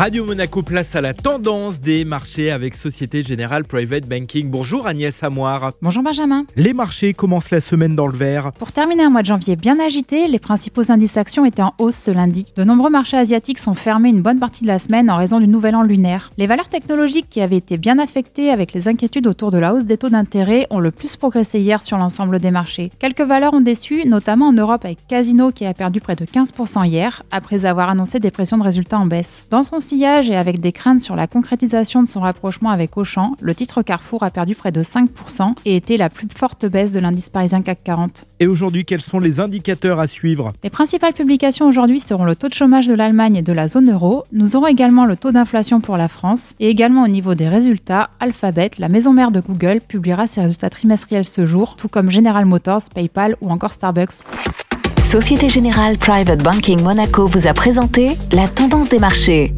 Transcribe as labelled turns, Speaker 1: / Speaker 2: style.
Speaker 1: Radio Monaco place à la tendance des marchés avec Société Générale Private Banking. Bonjour Agnès Amoir.
Speaker 2: Bonjour Benjamin.
Speaker 1: Les marchés commencent la semaine dans le vert.
Speaker 2: Pour terminer un mois de janvier bien agité, les principaux indices actions étaient en hausse ce lundi. De nombreux marchés asiatiques sont fermés une bonne partie de la semaine en raison du nouvel an lunaire. Les valeurs technologiques qui avaient été bien affectées avec les inquiétudes autour de la hausse des taux d'intérêt ont le plus progressé hier sur l'ensemble des marchés. Quelques valeurs ont déçu, notamment en Europe avec Casino qui a perdu près de 15% hier après avoir annoncé des pressions de résultats en baisse. Dans son sillage et avec des craintes sur la concrétisation de son rapprochement avec Auchan, le titre Carrefour a perdu près de 5% et était la plus forte baisse de l'indice parisien CAC 40.
Speaker 1: Et aujourd'hui, quels sont les indicateurs à suivre?
Speaker 2: Les principales publications aujourd'hui seront le taux de chômage de l'Allemagne et de la zone euro. Nous aurons également le taux d'inflation pour la France et également au niveau des résultats, Alphabet, la maison mère de Google, publiera ses résultats trimestriels ce jour, tout comme General Motors, PayPal ou encore Starbucks.
Speaker 3: Société Générale Private Banking Monaco vous a présenté la tendance des marchés.